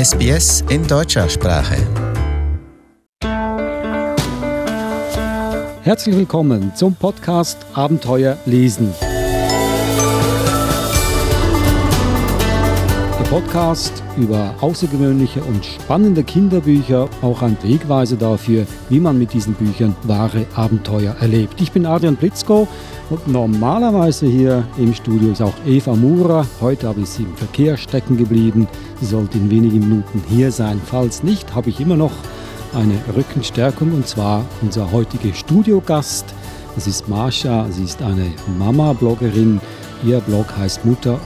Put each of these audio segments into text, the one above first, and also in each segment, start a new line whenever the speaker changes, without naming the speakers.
SBS in deutscher Sprache.
Herzlich willkommen zum Podcast Abenteuer lesen. Der Podcast über außergewöhnliche und spannende Kinderbücher, auch ein Wegweiser dafür, wie man mit diesen Büchern wahre Abenteuer erlebt. Ich bin Adrian Blitzko und normalerweise hier im Studio ist auch Eva Mura. Heute habe ich sie im Verkehr stecken geblieben. Sie sollte in wenigen Minuten hier sein. Falls nicht, habe ich immer noch eine Rückenstärkung und zwar unser heutiger Studiogast. Das ist Marsha, sie ist eine Mama-Bloggerin. Ihr Blog heißt mutter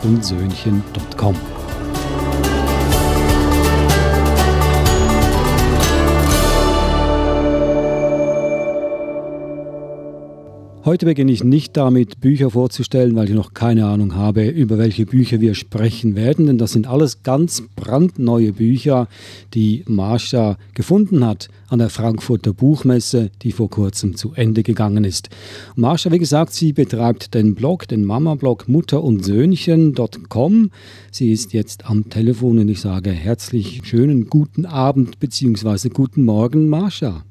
Heute beginne ich nicht damit, Bücher vorzustellen, weil ich noch keine Ahnung habe, über welche Bücher wir sprechen werden, denn das sind alles ganz brandneue Bücher, die Marsha gefunden hat an der Frankfurter Buchmesse, die vor kurzem zu Ende gegangen ist. Marsha, wie gesagt, sie betreibt den Blog, den Mama-Blog Mutter und Söhnchen.com. Sie ist jetzt am Telefon und ich sage herzlich schönen guten Abend bzw. guten Morgen, Marsha.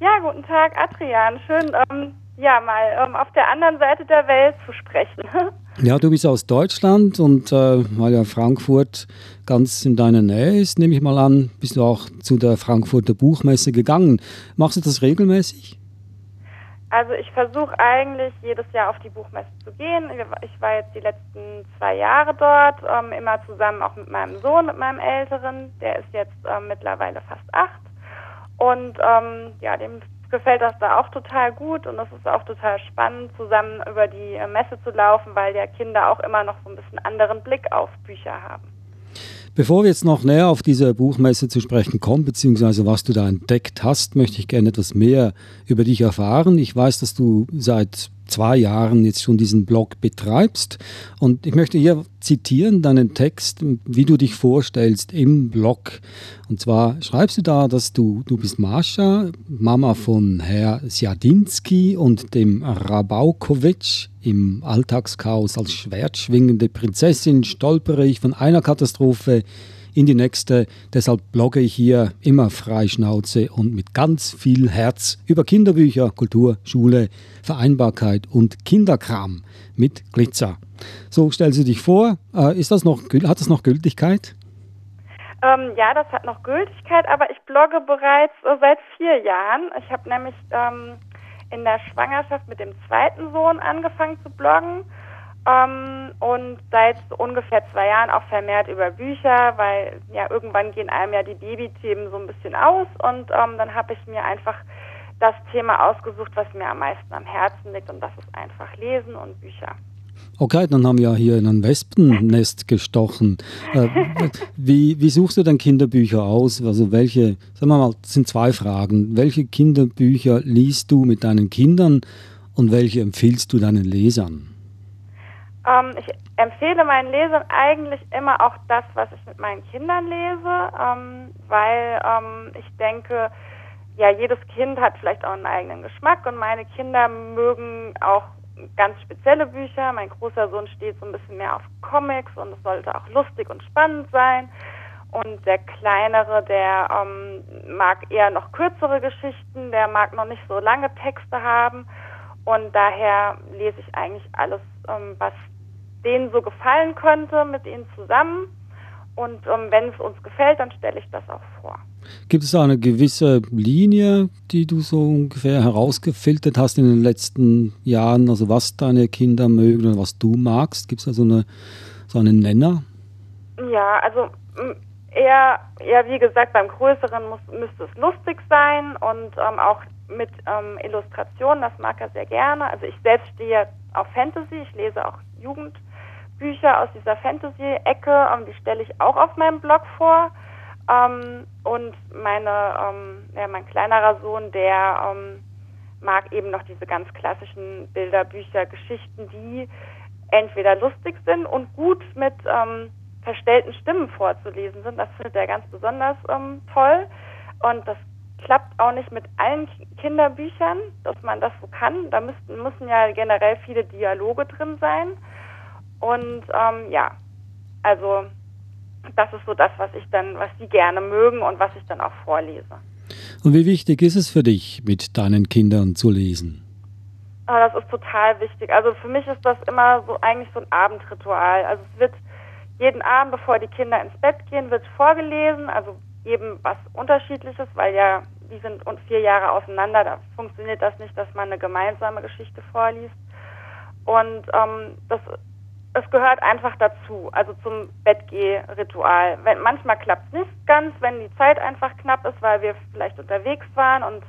Ja, guten Tag, Adrian. Schön, ähm, ja, mal ähm, auf der anderen Seite der Welt zu sprechen.
Ja, du bist aus Deutschland und äh, weil ja Frankfurt ganz in deiner Nähe ist, nehme ich mal an, bist du auch zu der Frankfurter Buchmesse gegangen. Machst du das regelmäßig?
Also ich versuche eigentlich jedes Jahr auf die Buchmesse zu gehen. Ich war jetzt die letzten zwei Jahre dort, ähm, immer zusammen auch mit meinem Sohn, mit meinem Älteren. Der ist jetzt ähm, mittlerweile fast acht. Und ähm, ja, dem gefällt das da auch total gut und es ist auch total spannend, zusammen über die äh, Messe zu laufen, weil ja Kinder auch immer noch so ein bisschen anderen Blick auf Bücher haben.
Bevor wir jetzt noch näher auf diese Buchmesse zu sprechen kommen, beziehungsweise was du da entdeckt hast, möchte ich gerne etwas mehr über dich erfahren. Ich weiß, dass du seit zwei Jahren jetzt schon diesen Blog betreibst. Und ich möchte hier zitieren deinen Text, wie du dich vorstellst im Blog. Und zwar schreibst du da, dass du, du bist Mascha, Mama von Herr Sjadinski und dem Rabaukowitsch. Im Alltagschaos als schwertschwingende Prinzessin stolpere ich von einer Katastrophe in die nächste. Deshalb blogge ich hier immer frei Schnauze und mit ganz viel Herz über Kinderbücher, Kultur, Schule, Vereinbarkeit und Kinderkram mit Glitzer. So stellst du dich vor. Äh, ist das noch, hat das noch Gültigkeit?
Ähm, ja, das hat noch Gültigkeit, aber ich blogge bereits äh, seit vier Jahren. Ich habe nämlich ähm, in der Schwangerschaft mit dem zweiten Sohn angefangen zu bloggen ähm, und seit ungefähr zwei Jahren auch vermehrt über Bücher, weil ja irgendwann gehen einem ja die Babythemen so ein bisschen aus und ähm, dann habe ich mir einfach das Thema ausgesucht, was mir am meisten am Herzen liegt und das ist einfach Lesen und Bücher.
Okay, dann haben wir hier in ein Wespennest gestochen. Äh, wie, wie suchst du denn Kinderbücher aus? Also welche, sagen wir mal, das sind zwei Fragen. Welche Kinderbücher liest du mit deinen Kindern und welche empfiehlst du deinen Lesern?
Ähm, ich empfehle meinen Lesern eigentlich immer auch das, was ich mit meinen Kindern lese, ähm, weil ähm, ich denke, ja, jedes Kind hat vielleicht auch einen eigenen Geschmack und meine Kinder mögen auch ganz spezielle Bücher. Mein großer Sohn steht so ein bisschen mehr auf Comics und es sollte auch lustig und spannend sein. Und der kleinere, der ähm, mag eher noch kürzere Geschichten, der mag noch nicht so lange Texte haben. Und daher lese ich eigentlich alles, ähm, was denen so gefallen könnte, mit ihnen zusammen. Und ähm, wenn es uns gefällt, dann stelle ich das auch vor.
Gibt es eine gewisse Linie, die du so ungefähr herausgefiltert hast in den letzten Jahren? Also was deine Kinder mögen und was du magst? Gibt es da so, eine, so einen Nenner?
Ja, also eher, eher wie gesagt, beim Größeren muss, müsste es lustig sein und ähm, auch mit ähm, Illustrationen, das mag er sehr gerne. Also ich selbst stehe auf Fantasy, ich lese auch Jugend. Bücher aus dieser Fantasy-Ecke, ähm, die stelle ich auch auf meinem Blog vor. Ähm, und meine, ähm, ja, mein kleinerer Sohn, der mag eben noch diese ganz klassischen Bilderbücher, Geschichten, die entweder lustig sind und gut mit verstellten Stimmen vorzulesen sind. Das findet er ganz besonders toll. Und das klappt auch nicht mit allen Kinderbüchern, dass man das so kann. Da müssen, müssen ja generell viele Dialoge drin sein. Und ähm, ja, also das ist so das, was ich dann, was sie gerne mögen und was ich dann auch vorlese.
Und wie wichtig ist es für dich, mit deinen Kindern zu lesen?
Ah, das ist total wichtig. Also für mich ist das immer so eigentlich so ein Abendritual. Also es wird jeden Abend, bevor die Kinder ins Bett gehen, wird vorgelesen. Also eben was Unterschiedliches, weil ja die sind vier Jahre auseinander. Da funktioniert das nicht, dass man eine gemeinsame Geschichte vorliest. Und ähm, das es gehört einfach dazu, also zum Bettgeh-Ritual. manchmal klappt es nicht ganz, wenn die Zeit einfach knapp ist, weil wir vielleicht unterwegs waren und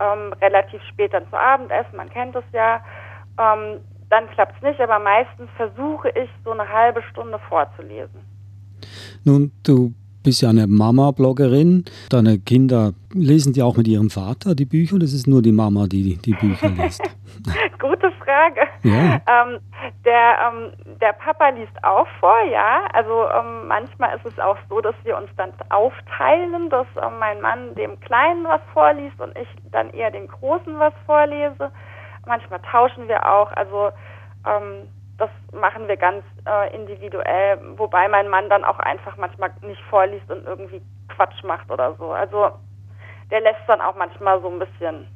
ähm, relativ spät dann zu Abend essen, man kennt es ja. Ähm, dann klappt es nicht, aber meistens versuche ich, so eine halbe Stunde vorzulesen.
Nun, du bist ja eine Mama-Bloggerin. Deine Kinder lesen die auch mit ihrem Vater die Bücher oder ist es nur die Mama, die die Bücher liest?
Gute Frage.
Ja.
Ähm, der, ähm, der Papa liest auch vor, ja. Also ähm, manchmal ist es auch so, dass wir uns dann aufteilen, dass ähm, mein Mann dem Kleinen was vorliest und ich dann eher dem Großen was vorlese. Manchmal tauschen wir auch. Also ähm, das machen wir ganz äh, individuell, wobei mein Mann dann auch einfach manchmal nicht vorliest und irgendwie Quatsch macht oder so. Also der lässt dann auch manchmal so ein bisschen,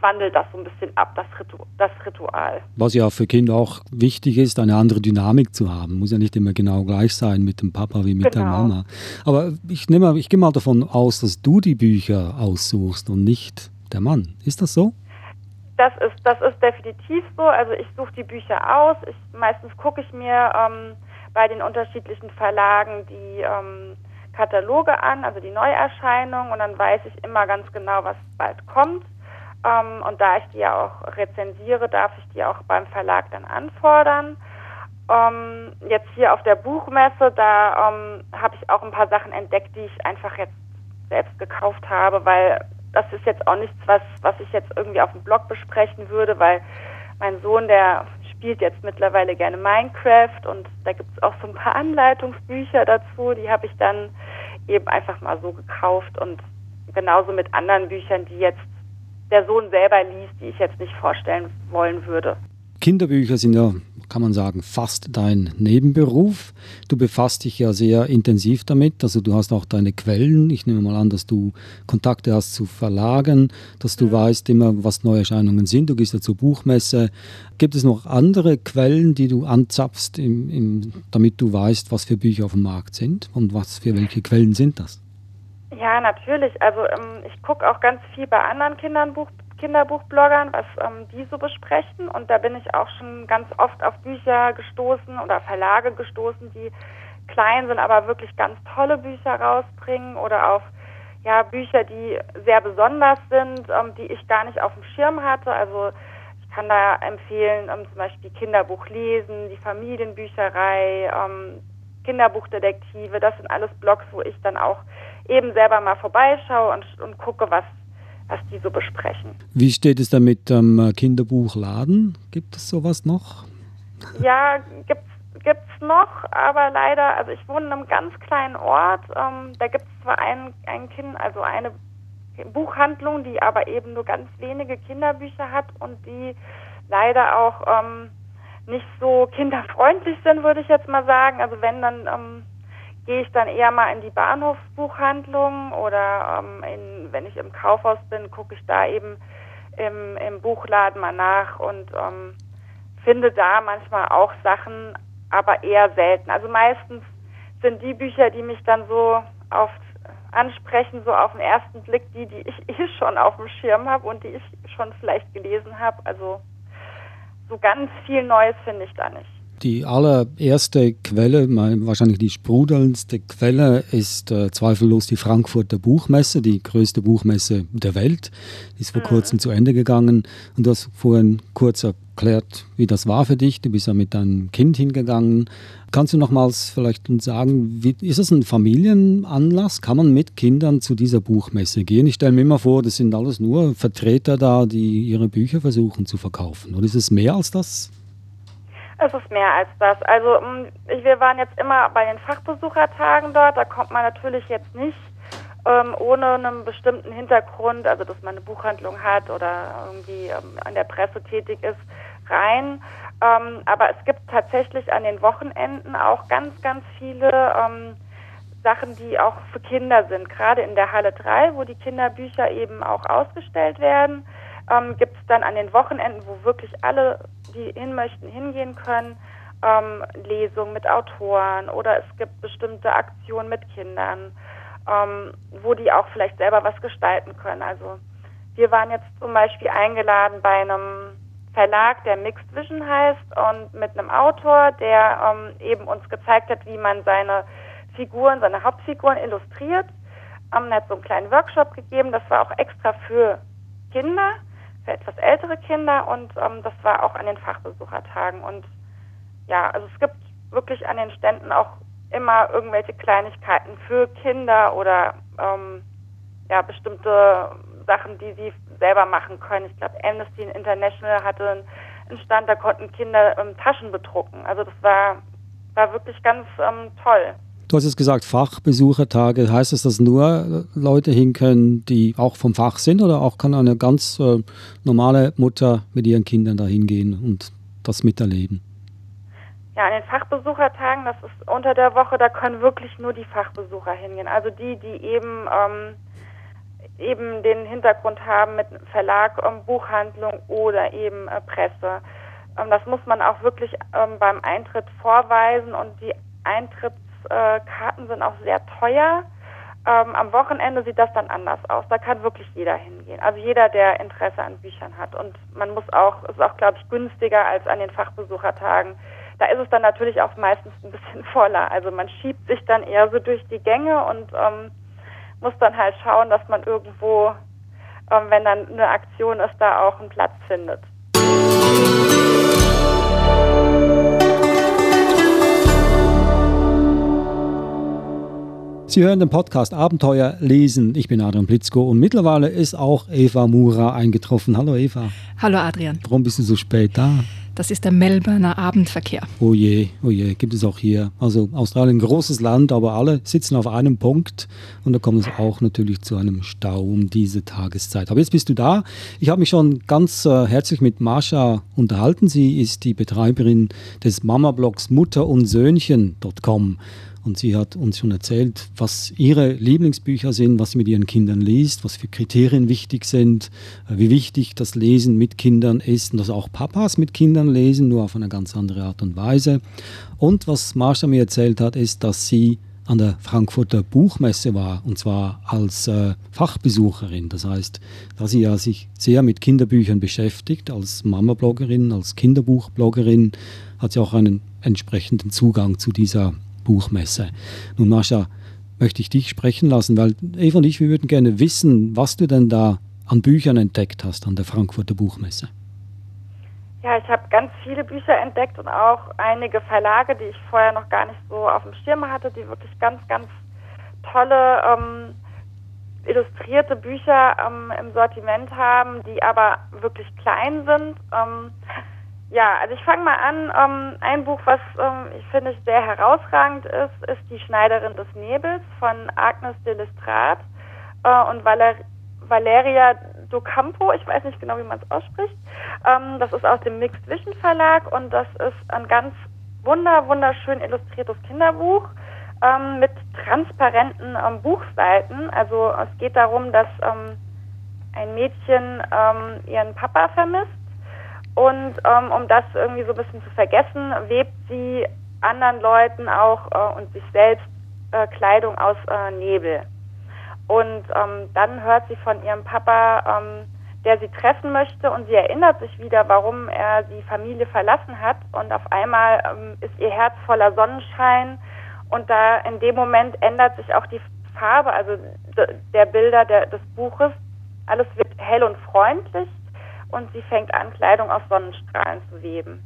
wandelt das so ein bisschen ab, das, Ritu das Ritual.
Was ja für Kinder auch wichtig ist, eine andere Dynamik zu haben. Muss ja nicht immer genau gleich sein mit dem Papa wie mit genau. der Mama. Aber ich nehme, ich gehe mal davon aus, dass du die Bücher aussuchst und nicht der Mann. Ist das so?
Das ist, das ist definitiv so. Also ich suche die Bücher aus. Ich, meistens gucke ich mir ähm, bei den unterschiedlichen Verlagen die ähm, Kataloge an, also die Neuerscheinungen, und dann weiß ich immer ganz genau, was bald kommt. Ähm, und da ich die ja auch rezensiere, darf ich die auch beim Verlag dann anfordern. Ähm, jetzt hier auf der Buchmesse, da ähm, habe ich auch ein paar Sachen entdeckt, die ich einfach jetzt selbst gekauft habe, weil das ist jetzt auch nichts, was, was ich jetzt irgendwie auf dem Blog besprechen würde, weil mein Sohn, der spielt jetzt mittlerweile gerne Minecraft und da gibt es auch so ein paar Anleitungsbücher dazu, die habe ich dann eben einfach mal so gekauft und genauso mit anderen Büchern, die jetzt der Sohn selber liest, die ich jetzt nicht vorstellen wollen würde.
Kinderbücher sind ja kann man sagen, fast dein Nebenberuf. Du befasst dich ja sehr intensiv damit, also du hast auch deine Quellen. Ich nehme mal an, dass du Kontakte hast zu Verlagen, dass du weißt immer, was Neuerscheinungen sind. Du gehst ja zur Buchmesse. Gibt es noch andere Quellen, die du anzapfst, im, im, damit du weißt, was für Bücher auf dem Markt sind und was für welche Quellen sind das?
Ja, natürlich. Also ähm, ich gucke auch ganz viel bei anderen Kindern Buch, Kinderbuchbloggern, was ähm, die so besprechen. Und da bin ich auch schon ganz oft auf Bücher gestoßen oder Verlage gestoßen, die klein sind, aber wirklich ganz tolle Bücher rausbringen oder auf ja, Bücher, die sehr besonders sind, ähm, die ich gar nicht auf dem Schirm hatte. Also ich kann da empfehlen, ähm, zum Beispiel Kinderbuch lesen, die Familienbücherei, ähm, Kinderbuchdetektive. Das sind alles Blogs, wo ich dann auch eben selber mal vorbeischaue und, und gucke, was was die so besprechen.
Wie steht es da mit dem ähm, Kinderbuchladen? Gibt es sowas noch?
Ja, gibt es noch, aber leider, also ich wohne in einem ganz kleinen Ort, ähm, da gibt es zwar ein, ein Kind, also eine Buchhandlung, die aber eben nur ganz wenige Kinderbücher hat und die leider auch ähm, nicht so kinderfreundlich sind, würde ich jetzt mal sagen. Also wenn dann ähm, gehe ich dann eher mal in die Bahnhofsbuchhandlung oder ähm, in, wenn ich im Kaufhaus bin, gucke ich da eben im, im Buchladen mal nach und ähm, finde da manchmal auch Sachen, aber eher selten. Also meistens sind die Bücher, die mich dann so auf ansprechen, so auf den ersten Blick, die, die ich eh schon auf dem Schirm habe und die ich schon vielleicht gelesen habe. Also so ganz viel Neues finde ich da nicht.
Die allererste Quelle, wahrscheinlich die sprudelndste Quelle, ist äh, zweifellos die Frankfurter Buchmesse, die größte Buchmesse der Welt. Die ist vor mhm. kurzem zu Ende gegangen. Und du hast vorhin kurz erklärt, wie das war für dich. Du bist ja mit deinem Kind hingegangen. Kannst du nochmals vielleicht uns sagen, wie, ist es ein Familienanlass? Kann man mit Kindern zu dieser Buchmesse gehen? Ich stelle mir immer vor, das sind alles nur Vertreter da, die ihre Bücher versuchen zu verkaufen. Oder ist es mehr als das?
Es ist mehr als das. Also mm, wir waren jetzt immer bei den Fachbesuchertagen dort. Da kommt man natürlich jetzt nicht ähm, ohne einen bestimmten Hintergrund, also dass man eine Buchhandlung hat oder irgendwie ähm, an der Presse tätig ist, rein. Ähm, aber es gibt tatsächlich an den Wochenenden auch ganz, ganz viele ähm, Sachen, die auch für Kinder sind. Gerade in der Halle 3, wo die Kinderbücher eben auch ausgestellt werden, ähm, gibt es dann an den Wochenenden, wo wirklich alle, die hin möchten, hingehen können, ähm, Lesungen mit Autoren oder es gibt bestimmte Aktionen mit Kindern, ähm, wo die auch vielleicht selber was gestalten können. Also wir waren jetzt zum Beispiel eingeladen bei einem Verlag, der Mixed Vision heißt und mit einem Autor, der ähm, eben uns gezeigt hat, wie man seine Figuren, seine Hauptfiguren illustriert. Ähm, er hat so einen kleinen Workshop gegeben, das war auch extra für Kinder, für etwas ältere Kinder und ähm, das war auch an den Fachbesuchertagen und ja, also es gibt wirklich an den Ständen auch immer irgendwelche Kleinigkeiten für Kinder oder ähm, ja, bestimmte Sachen, die sie selber machen können. Ich glaube, Amnesty International hatte einen Stand, da konnten Kinder ähm, Taschen bedrucken. Also das war, war wirklich ganz ähm, toll.
Du hast jetzt gesagt, Fachbesuchertage. Heißt das, dass nur Leute hin können, die auch vom Fach sind oder auch kann eine ganz äh, normale Mutter mit ihren Kindern da hingehen und das miterleben?
Ja, an den Fachbesuchertagen, das ist unter der Woche, da können wirklich nur die Fachbesucher hingehen. Also die, die eben ähm, eben den Hintergrund haben mit Verlag, ähm, Buchhandlung oder eben äh, Presse. Ähm, das muss man auch wirklich ähm, beim Eintritt vorweisen und die Eintrittskarten äh, sind auch sehr teuer. Ähm, am Wochenende sieht das dann anders aus. Da kann wirklich jeder hingehen. Also jeder, der Interesse an Büchern hat. Und man muss auch, ist auch, glaube ich, günstiger als an den Fachbesuchertagen da ist es dann natürlich auch meistens ein bisschen voller. Also man schiebt sich dann eher so durch die Gänge und ähm, muss dann halt schauen, dass man irgendwo, ähm, wenn dann eine Aktion ist, da auch einen Platz findet.
Sie hören den Podcast Abenteuer lesen. Ich bin Adrian Blitzko und mittlerweile ist auch Eva Mura eingetroffen. Hallo Eva.
Hallo Adrian.
Warum bist du so spät da?
Das ist der Melbourner Abendverkehr.
Oh je, oh je, gibt es auch hier. Also Australien großes Land, aber alle sitzen auf einem Punkt und da kommt es auch natürlich zu einem Stau um diese Tageszeit. Aber jetzt bist du da. Ich habe mich schon ganz äh, herzlich mit Marsha unterhalten. Sie ist die Betreiberin des Mama-Blogs Mutter und sie hat uns schon erzählt, was ihre Lieblingsbücher sind, was sie mit ihren Kindern liest, was für Kriterien wichtig sind, äh, wie wichtig das Lesen mit Kindern ist und dass auch Papas mit Kindern lesen, nur auf eine ganz andere Art und Weise. Und was Marsha mir erzählt hat, ist, dass sie an der Frankfurter Buchmesse war und zwar als äh, Fachbesucherin. Das heißt, da sie ja sich sehr mit Kinderbüchern beschäftigt, als Mama-Bloggerin, als Kinderbuchbloggerin, hat sie auch einen entsprechenden Zugang zu dieser Buchmesse. Nun, Mascha, möchte ich dich sprechen lassen, weil Eva und ich, wir würden gerne wissen, was du denn da an Büchern entdeckt hast an der Frankfurter Buchmesse.
Ja, ich habe ganz viele Bücher entdeckt und auch einige Verlage, die ich vorher noch gar nicht so auf dem Schirm hatte, die wirklich ganz, ganz tolle ähm, illustrierte Bücher ähm, im Sortiment haben, die aber wirklich klein sind. Ähm, ja, also ich fange mal an. Ähm, ein Buch, was ähm, ich finde sehr herausragend ist, ist Die Schneiderin des Nebels von Agnes de Lestrade äh, und Valer Valeria Docampo. Ich weiß nicht genau, wie man es ausspricht. Ähm, das ist aus dem Mixed Vision Verlag und das ist ein ganz wunder wunderschön illustriertes Kinderbuch ähm, mit transparenten ähm, Buchseiten. Also es geht darum, dass ähm, ein Mädchen ihren Papa vermisst und ähm, um das irgendwie so ein bisschen zu vergessen, webt sie anderen Leuten auch äh, und sich selbst äh, Kleidung aus äh, Nebel. Und ähm, dann hört sie von ihrem Papa, ähm, der sie treffen möchte und sie erinnert sich wieder, warum er die Familie verlassen hat. Und auf einmal ähm, ist ihr Herz voller Sonnenschein und da in dem Moment ändert sich auch die Farbe, also der Bilder der, des Buches. Alles wird hell und freundlich und sie fängt an, Kleidung aus Sonnenstrahlen zu weben.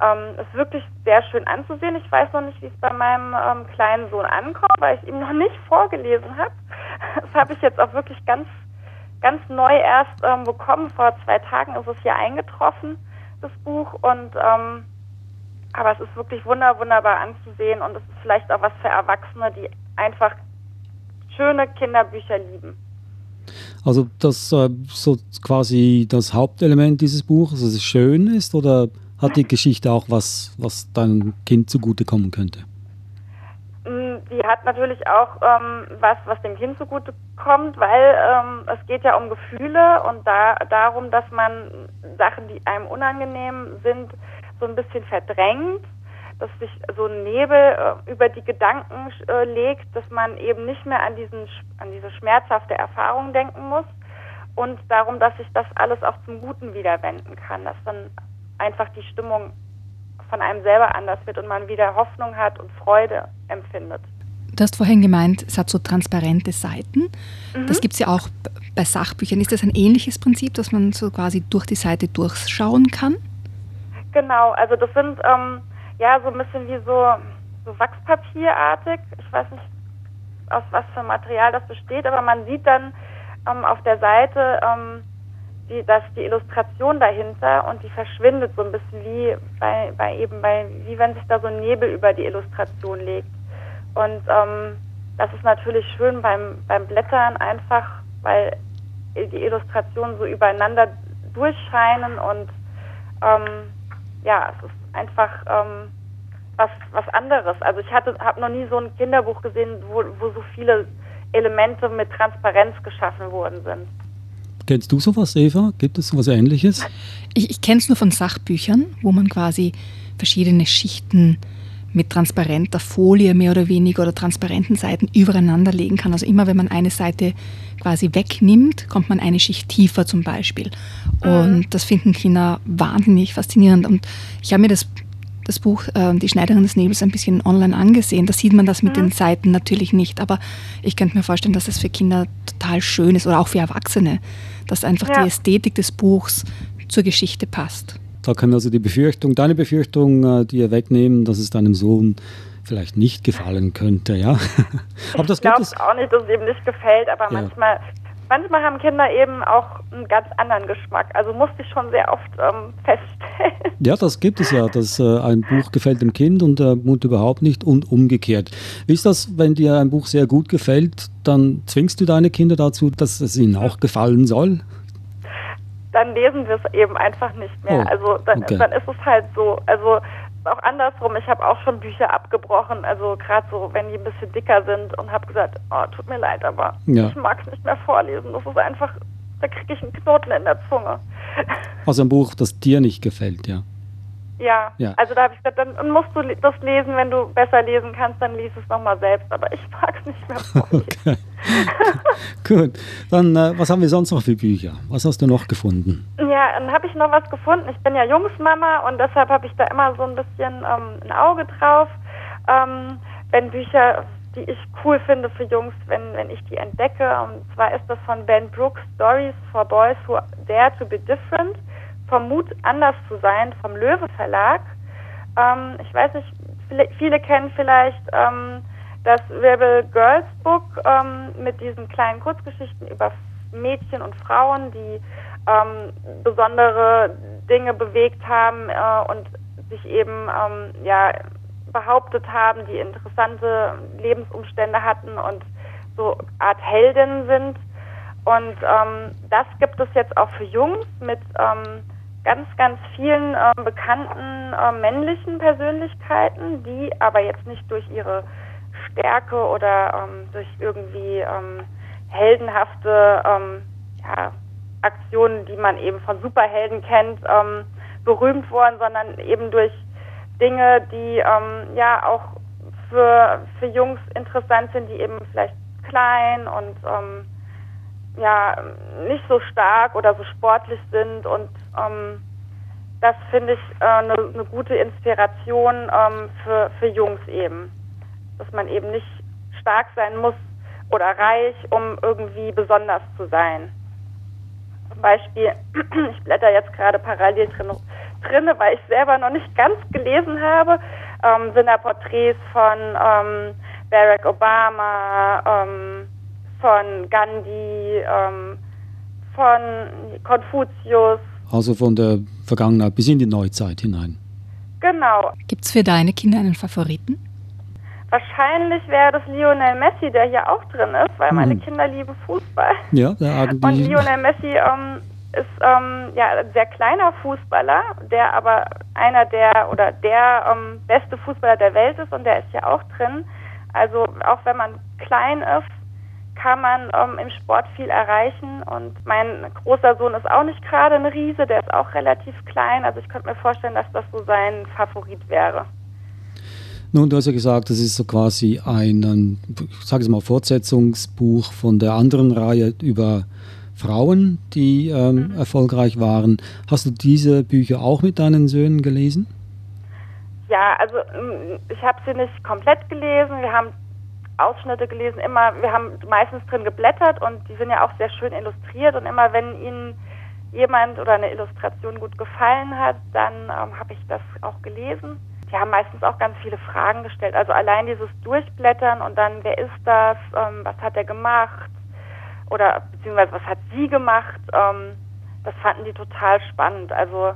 Ähm, ist wirklich sehr schön anzusehen. Ich weiß noch nicht, wie es bei meinem ähm, kleinen Sohn ankommt, weil ich ihm noch nicht vorgelesen habe. Das habe ich jetzt auch wirklich ganz, ganz neu erst ähm, bekommen. Vor zwei Tagen ist es hier eingetroffen, das Buch. Und ähm, aber es ist wirklich wunder, wunderbar anzusehen und es ist vielleicht auch was für Erwachsene, die einfach schöne Kinderbücher lieben.
Also das äh, so quasi das Hauptelement dieses Buches, dass es schön ist oder hat die Geschichte auch was, was deinem Kind zugutekommen könnte?
Mm, die hat natürlich auch ähm, was, was dem Kind zugute kommt, weil ähm, es geht ja um Gefühle und da, darum, dass man Sachen, die einem unangenehm sind, so ein bisschen verdrängt, dass sich so ein Nebel äh, über die Gedanken äh, legt, dass man eben nicht mehr an diesen an diese schmerzhafte Erfahrung denken muss und darum, dass sich das alles auch zum Guten wieder wenden kann, dass dann einfach die Stimmung von einem selber anders wird und man wieder Hoffnung hat und Freude empfindet.
Du hast vorhin gemeint, es hat so transparente Seiten. Mhm. Das gibt es ja auch bei Sachbüchern. Ist das ein ähnliches Prinzip, dass man so quasi durch die Seite durchschauen kann?
Genau, also das sind ähm, ja so ein bisschen wie so, so Wachspapierartig. Ich weiß nicht, aus was für Material das besteht, aber man sieht dann ähm, auf der Seite ähm, die, dass die Illustration dahinter und die verschwindet so ein bisschen wie bei, bei eben bei, wie wenn sich da so ein Nebel über die Illustration legt. Und ähm, das ist natürlich schön beim, beim Blättern einfach, weil die Illustrationen so übereinander durchscheinen und ähm, ja, es ist einfach ähm, was, was anderes. Also ich hatte habe noch nie so ein Kinderbuch gesehen, wo, wo so viele Elemente mit Transparenz geschaffen worden sind.
Kennst du sowas, Eva? Gibt es sowas Ähnliches?
Ich, ich kenne es nur von Sachbüchern, wo man quasi verschiedene Schichten mit transparenter Folie mehr oder weniger oder transparenten Seiten übereinander legen kann. Also immer wenn man eine Seite quasi wegnimmt, kommt man eine Schicht tiefer zum Beispiel. Mhm. Und das finden Kinder wahnsinnig faszinierend. Und ich habe mir das, das Buch äh, Die Schneiderin des Nebels ein bisschen online angesehen. Da sieht man das mit mhm. den Seiten natürlich nicht. Aber ich könnte mir vorstellen, dass das für Kinder total schön ist oder auch für Erwachsene dass einfach ja. die Ästhetik des Buchs zur Geschichte passt.
Da kann also die Befürchtung, deine Befürchtung, äh, die wegnehmen, dass es deinem Sohn vielleicht nicht gefallen könnte, ja.
aber das ich glaube auch nicht, dass es ihm nicht gefällt, aber ja. manchmal, manchmal haben Kinder eben auch einen ganz anderen Geschmack. Also musste ich schon sehr oft ähm, feststellen.
Ja, das gibt es ja, dass äh, ein Buch gefällt dem Kind und der Mund überhaupt nicht und umgekehrt. Wie ist das, wenn dir ein Buch sehr gut gefällt, dann zwingst du deine Kinder dazu, dass es ihnen auch gefallen soll?
Dann lesen wir es eben einfach nicht mehr. Oh, also dann, okay. dann ist es halt so. Also auch andersrum. Ich habe auch schon Bücher abgebrochen, also gerade so, wenn die ein bisschen dicker sind und habe gesagt, oh, tut mir leid, aber ja. ich mag es nicht mehr vorlesen. Das ist einfach, da kriege ich einen Knoten in der Zunge.
Aus einem Buch, das dir nicht gefällt, ja.
Ja, ja. also da habe ich gesagt, dann musst du das lesen, wenn du besser lesen kannst, dann lies es nochmal selbst, aber ich mag es nicht mehr. Okay.
Gut, dann äh, was haben wir sonst noch für Bücher? Was hast du noch gefunden?
Ja, dann habe ich noch was gefunden. Ich bin ja Jungsmama und deshalb habe ich da immer so ein bisschen ähm, ein Auge drauf, ähm, wenn Bücher, die ich cool finde für Jungs, wenn, wenn ich die entdecke. Und zwar ist das von Ben Brooks, Stories for Boys Who Dare to Be Different vom Mut anders zu sein vom Löwe Verlag. Ähm, ich weiß nicht, viele, viele kennen vielleicht ähm, das Rebel Girls Book ähm, mit diesen kleinen Kurzgeschichten über Mädchen und Frauen, die ähm, besondere Dinge bewegt haben äh, und sich eben ähm, ja behauptet haben, die interessante Lebensumstände hatten und so Art Heldinnen sind. Und ähm, das gibt es jetzt auch für Jungs mit ähm, ganz, ganz vielen äh, bekannten äh, männlichen Persönlichkeiten, die aber jetzt nicht durch ihre Stärke oder ähm, durch irgendwie ähm, heldenhafte ähm, ja, Aktionen, die man eben von Superhelden kennt, ähm, berühmt wurden, sondern eben durch Dinge, die ähm, ja auch für, für Jungs interessant sind, die eben vielleicht klein und ähm, ja nicht so stark oder so sportlich sind und ähm, das finde ich eine äh, ne gute Inspiration ähm, für, für Jungs eben. Dass man eben nicht stark sein muss oder reich, um irgendwie besonders zu sein. Zum Beispiel, ich blätter jetzt gerade parallel drin, drin weil ich selber noch nicht ganz gelesen habe, ähm, sind da Porträts von ähm, Barack Obama, ähm, von Gandhi, ähm, von Konfuzius.
Also von der Vergangenheit bis in die Neuzeit hinein.
Genau.
Gibt es für deine Kinder einen Favoriten?
Wahrscheinlich wäre das Lionel Messi, der hier auch drin ist, weil meine hm. Kinder lieben Fußball.
Ja, der.
Und Lionel Messi ähm, ist ähm, ja ein sehr kleiner Fußballer, der aber einer der oder der ähm, beste Fußballer der Welt ist und der ist ja auch drin. Also auch wenn man klein ist, kann man ähm, im Sport viel erreichen. Und mein großer Sohn ist auch nicht gerade ein Riese, der ist auch relativ klein. Also ich könnte mir vorstellen, dass das so sein Favorit wäre.
Nun, du hast ja gesagt, das ist so quasi ein, ein sage ich mal, Fortsetzungsbuch von der anderen Reihe über Frauen, die ähm, mhm. erfolgreich waren. Hast du diese Bücher auch mit deinen Söhnen gelesen?
Ja, also ich habe sie nicht komplett gelesen. Wir haben Ausschnitte gelesen, immer, wir haben meistens drin geblättert und die sind ja auch sehr schön illustriert und immer wenn ihnen jemand oder eine Illustration gut gefallen hat, dann ähm, habe ich das auch gelesen. Die haben meistens auch ganz viele Fragen gestellt. Also allein dieses Durchblättern und dann, wer ist das, ähm, was hat er gemacht oder beziehungsweise was hat sie gemacht, ähm, das fanden die total spannend. Also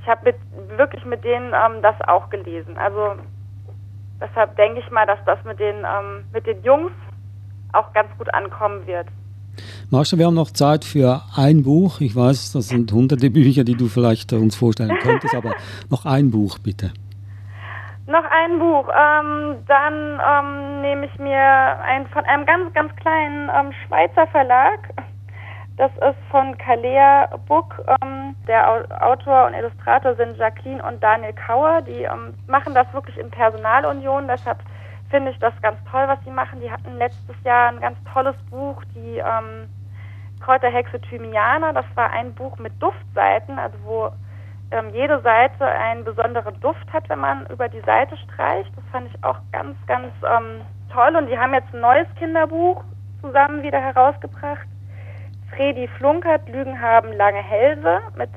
ich habe wirklich mit denen ähm, das auch gelesen. Also Deshalb denke ich mal, dass das mit den, ähm, mit den Jungs auch ganz gut ankommen wird.
Marsha, wir haben noch Zeit für ein Buch. Ich weiß, das sind hunderte Bücher, die du vielleicht uns vorstellen könntest, aber noch ein Buch bitte.
Noch ein Buch. Ähm, dann ähm, nehme ich mir ein von einem ganz, ganz kleinen ähm, Schweizer Verlag. Das ist von Kalea Book. Ähm, der Autor und Illustrator sind Jacqueline und Daniel Kauer. Die ähm, machen das wirklich in Personalunion. Deshalb finde ich das ganz toll, was sie machen. Die hatten letztes Jahr ein ganz tolles Buch, die ähm, Kräuterhexe Thymiana. Das war ein Buch mit Duftseiten, also wo ähm, jede Seite einen besonderen Duft hat, wenn man über die Seite streicht. Das fand ich auch ganz, ganz ähm, toll. Und die haben jetzt ein neues Kinderbuch zusammen wieder herausgebracht Fredi Flunkert, Lügen haben lange Hälse. Mit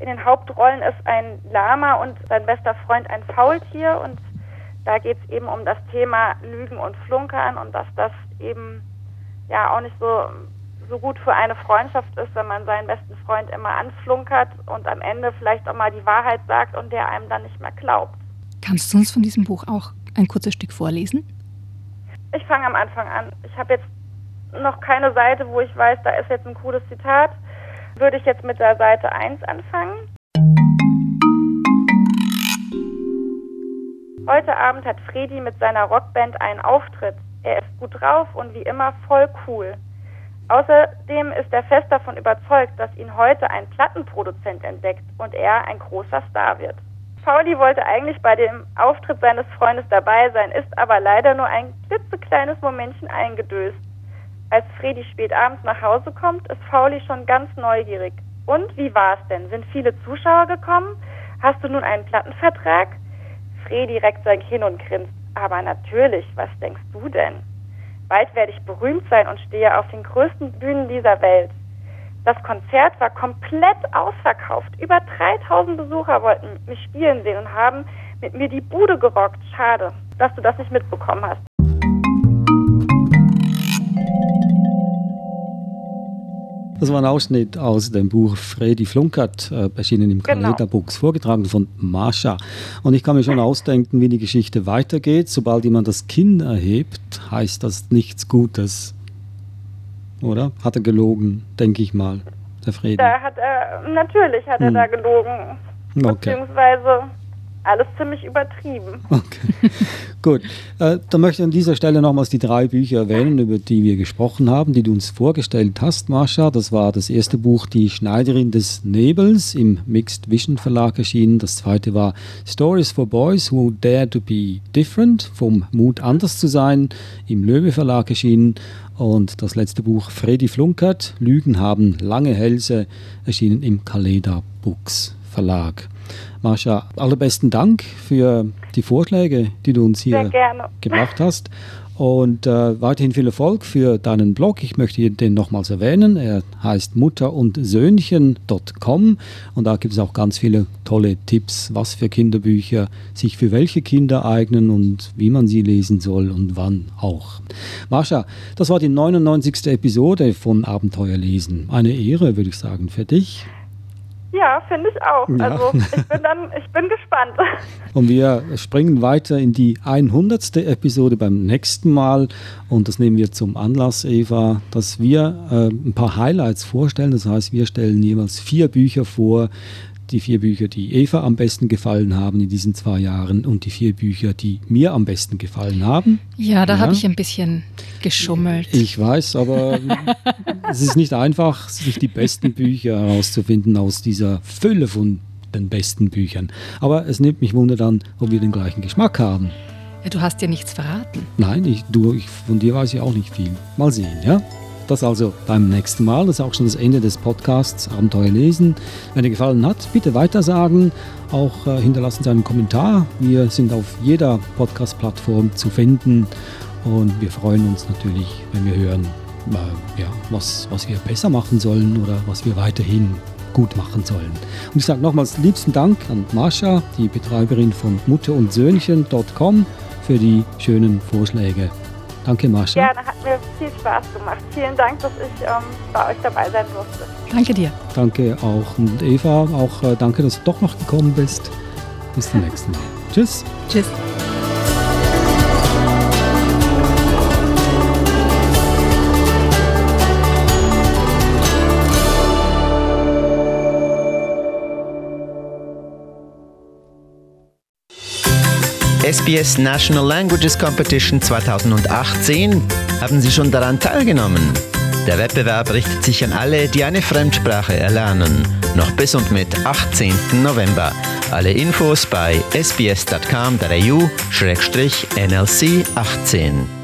in den Hauptrollen ist ein Lama und sein bester Freund ein Faultier. Und da geht es eben um das Thema Lügen und Flunkern und dass das eben ja auch nicht so, so gut für eine Freundschaft ist, wenn man seinen besten Freund immer anflunkert und am Ende vielleicht auch mal die Wahrheit sagt und der einem dann nicht mehr glaubt.
Kannst du uns von diesem Buch auch ein kurzes Stück vorlesen?
Ich fange am Anfang an. Ich habe jetzt noch keine Seite, wo ich weiß, da ist jetzt ein cooles Zitat. Würde ich jetzt mit der Seite 1 anfangen. Heute Abend hat Fredi mit seiner Rockband einen Auftritt. Er ist gut drauf und wie immer voll cool. Außerdem ist er fest davon überzeugt, dass ihn heute ein Plattenproduzent entdeckt und er ein großer Star wird. Pauli wollte eigentlich bei dem Auftritt seines Freundes dabei sein, ist aber leider nur ein klitzekleines Momentchen eingedöst. Als Fredi spät abends nach Hause kommt, ist Fauli schon ganz neugierig. Und wie war es denn? Sind viele Zuschauer gekommen? Hast du nun einen Plattenvertrag? Fredi reckt sein Kinn und grinst. Aber natürlich, was denkst du denn? Bald werde ich berühmt sein und stehe auf den größten Bühnen dieser Welt. Das Konzert war komplett ausverkauft. Über 3000 Besucher wollten mich spielen sehen und haben mit mir die Bude gerockt. Schade, dass du das nicht mitbekommen hast.
Das war ein Ausschnitt aus dem Buch Freddy Flunkert, äh, erschienen im Kaleda genau. Books, vorgetragen von Mascha. Und ich kann mir schon ausdenken, wie die Geschichte weitergeht. Sobald jemand das Kinn erhebt, heißt das nichts Gutes. Oder? Hat er gelogen, denke ich mal, der Freddy.
Da hat er, natürlich hat er hm. da gelogen. Okay. Beziehungsweise alles ziemlich übertrieben.
Okay. Gut. Äh, dann möchte ich an dieser Stelle nochmals die drei Bücher erwähnen, über die wir gesprochen haben, die du uns vorgestellt hast, Marsha. Das war das erste Buch Die Schneiderin des Nebels im Mixed Vision Verlag erschienen. Das zweite war Stories for Boys Who Dare to Be Different, vom Mut anders zu sein, im Löwe Verlag erschienen. Und das letzte Buch Freddy Flunkert, Lügen haben lange Hälse, erschienen im Kaleda Books Verlag. Marsha, allerbesten Dank für die Vorschläge, die du uns hier gebracht hast. Und äh, weiterhin viel Erfolg für deinen Blog. Ich möchte den nochmals erwähnen. Er heißt mutter und Söhnchen.com und da gibt es auch ganz viele tolle Tipps, was für Kinderbücher sich für welche Kinder eignen und wie man sie lesen soll und wann auch. Marsha, das war die 99. Episode von Abenteuer lesen. Eine Ehre, würde ich sagen, für dich.
Ja, finde ich auch. Ja. Also ich bin dann, ich bin gespannt.
Und wir springen weiter in die 100. Episode beim nächsten Mal. Und das nehmen wir zum Anlass, Eva, dass wir äh, ein paar Highlights vorstellen. Das heißt, wir stellen jeweils vier Bücher vor, die vier Bücher, die Eva am besten gefallen haben in diesen zwei Jahren und die vier Bücher, die mir am besten gefallen haben.
Ja, da ja. habe ich ein bisschen geschummelt.
Ich weiß, aber es ist nicht einfach, sich die besten Bücher herauszufinden aus dieser Fülle von den besten Büchern. Aber es nimmt mich wunder dann, ob wir den gleichen Geschmack haben.
Ja, du hast dir nichts verraten.
Nein, ich, du, ich, von dir weiß ich auch nicht viel. Mal sehen, ja? Das also beim nächsten Mal. Das ist auch schon das Ende des Podcasts Abenteuer lesen. Wenn dir gefallen hat, bitte weitersagen. Auch äh, hinterlassen Sie einen Kommentar. Wir sind auf jeder Podcast-Plattform zu finden. Und wir freuen uns natürlich, wenn wir hören, äh, ja, was, was wir besser machen sollen oder was wir weiterhin gut machen sollen. Und ich sage nochmals liebsten Dank an Mascha, die Betreiberin von Mutter und Söhnchen.com, für die schönen Vorschläge Danke, Marsha.
Gerne, hat mir viel Spaß gemacht. Vielen Dank, dass ich ähm, bei euch dabei sein durfte.
Danke dir.
Danke auch. Und Eva, auch äh, danke, dass du doch noch gekommen bist. Bis zum nächsten Mal. Tschüss.
Tschüss.
SBS National Languages Competition 2018 haben Sie schon daran teilgenommen. Der Wettbewerb richtet sich an alle, die eine Fremdsprache erlernen. Noch bis und mit 18. November. Alle Infos bei sbs.com.au-nlc 18.